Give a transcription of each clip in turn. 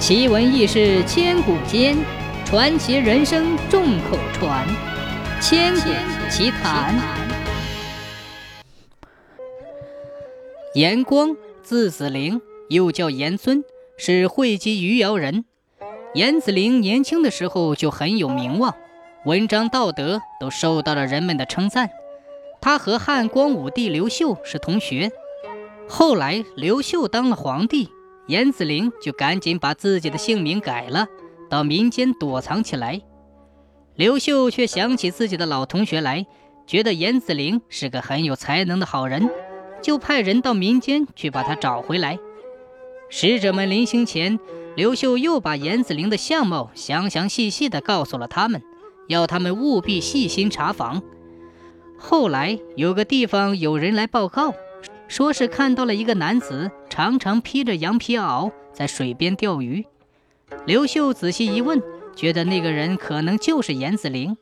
奇闻异事千古间，传奇人生众口传。千古奇谈。严光，字子陵，又叫严尊，是会稽余姚人。严子陵年轻的时候就很有名望，文章道德都受到了人们的称赞。他和汉光武帝刘秀是同学。后来刘秀当了皇帝。严子陵就赶紧把自己的姓名改了，到民间躲藏起来。刘秀却想起自己的老同学来，觉得严子陵是个很有才能的好人，就派人到民间去把他找回来。使者们临行前，刘秀又把严子陵的相貌详详细细地告诉了他们，要他们务必细心查访。后来有个地方有人来报告。说是看到了一个男子，常常披着羊皮袄在水边钓鱼。刘秀仔细一问，觉得那个人可能就是严子陵，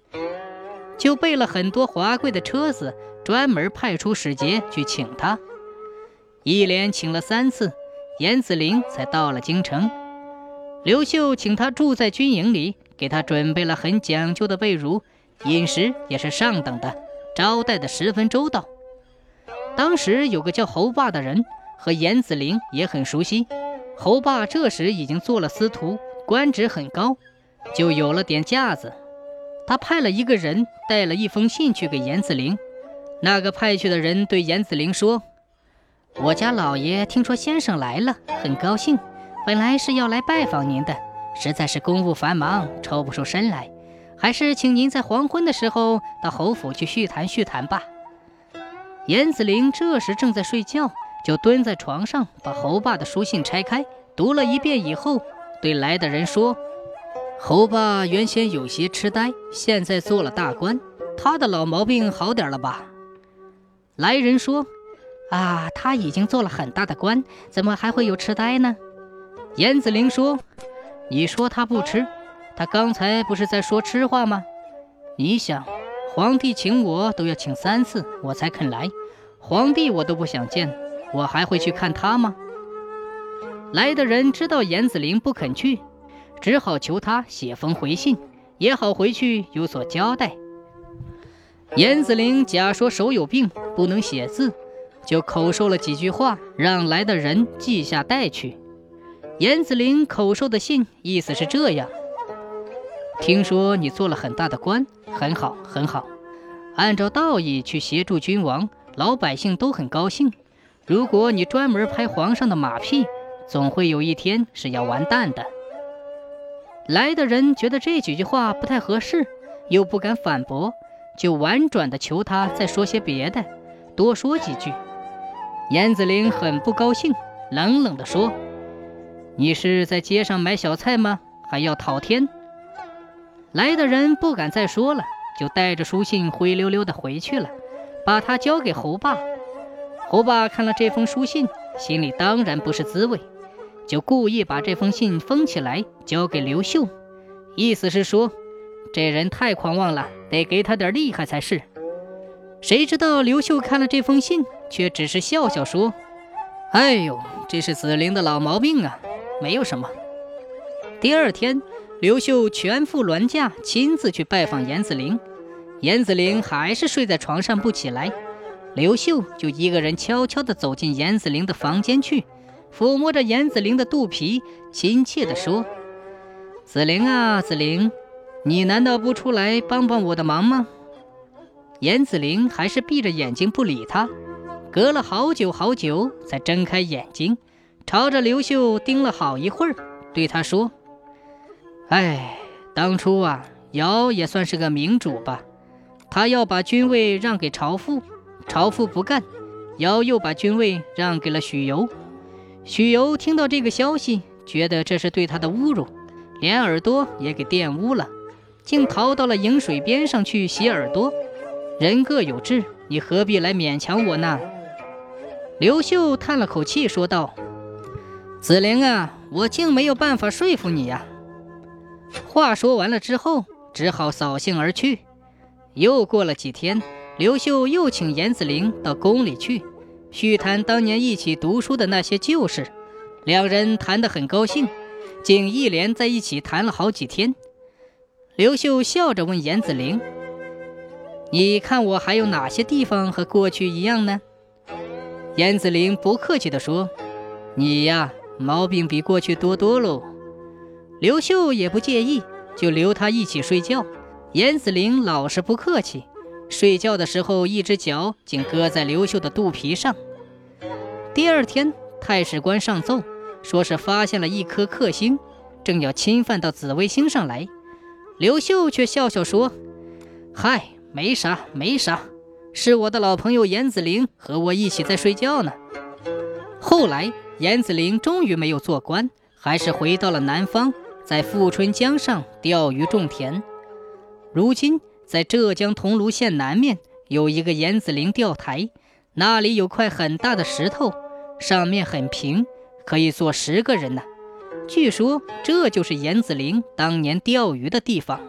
就备了很多华贵的车子，专门派出使节去请他。一连请了三次，严子陵才到了京城。刘秀请他住在军营里，给他准备了很讲究的被褥，饮食也是上等的，招待的十分周到。当时有个叫侯霸的人和严子陵也很熟悉。侯霸这时已经做了司徒，官职很高，就有了点架子。他派了一个人带了一封信去给严子陵。那个派去的人对严子陵说：“我家老爷听说先生来了，很高兴，本来是要来拜访您的，实在是公务繁忙，抽不出身来，还是请您在黄昏的时候到侯府去叙谈叙谈吧。”严子陵这时正在睡觉，就蹲在床上，把侯霸的书信拆开，读了一遍以后，对来的人说：“侯霸原先有些痴呆，现在做了大官，他的老毛病好点了吧？”来人说：“啊，他已经做了很大的官，怎么还会有痴呆呢？”严子陵说：“你说他不吃，他刚才不是在说痴话吗？你想。”皇帝请我都要请三次，我才肯来。皇帝我都不想见，我还会去看他吗？来的人知道严子陵不肯去，只好求他写封回信，也好回去有所交代。严子陵假说手有病，不能写字，就口授了几句话，让来的人记下带去。严子陵口授的信意思是这样。听说你做了很大的官，很好，很好。按照道义去协助君王，老百姓都很高兴。如果你专门拍皇上的马屁，总会有一天是要完蛋的。来的人觉得这几句话不太合适，又不敢反驳，就婉转地求他再说些别的，多说几句。严子陵很不高兴，冷冷地说：“你是在街上买小菜吗？还要讨天？”来的人不敢再说了，就带着书信灰溜溜的回去了，把他交给侯霸。侯霸看了这封书信，心里当然不是滋味，就故意把这封信封起来，交给刘秀，意思是说，这人太狂妄了，得给他点厉害才是。谁知道刘秀看了这封信，却只是笑笑说：“哎呦，这是子陵的老毛病啊，没有什么。”第二天。刘秀全副銮驾，亲自去拜访严子陵。严子陵还是睡在床上不起来，刘秀就一个人悄悄地走进严子陵的房间去，抚摸着严子陵的肚皮，亲切地说：“子陵啊，子陵，你难道不出来帮帮我的忙吗？”严子陵还是闭着眼睛不理他，隔了好久好久才睁开眼睛，朝着刘秀盯了好一会儿，对他说。哎，当初啊，尧也算是个明主吧。他要把君位让给朝父，朝父不干，尧又把君位让给了许由。许由听到这个消息，觉得这是对他的侮辱，连耳朵也给玷污了，竟逃到了颍水边上去洗耳朵。人各有志，你何必来勉强我呢？刘秀叹了口气，说道：“子陵啊，我竟没有办法说服你呀。”话说完了之后，只好扫兴而去。又过了几天，刘秀又请严子陵到宫里去，叙谈当年一起读书的那些旧事。两人谈得很高兴，竟一连在一起谈了好几天。刘秀笑着问严子陵：“你看我还有哪些地方和过去一样呢？”严子陵不客气地说：“你呀，毛病比过去多多喽。”刘秀也不介意，就留他一起睡觉。严子陵老是不客气，睡觉的时候一只脚竟搁在刘秀的肚皮上。第二天，太史官上奏，说是发现了一颗克星，正要侵犯到紫微星上来。刘秀却笑笑说：“嗨，没啥，没啥，是我的老朋友严子陵和我一起在睡觉呢。”后来，严子陵终于没有做官，还是回到了南方，在富春江上钓鱼种田。如今，在浙江桐庐县南面有一个严子陵钓台，那里有块很大的石头，上面很平，可以坐十个人呢。据说这就是严子陵当年钓鱼的地方。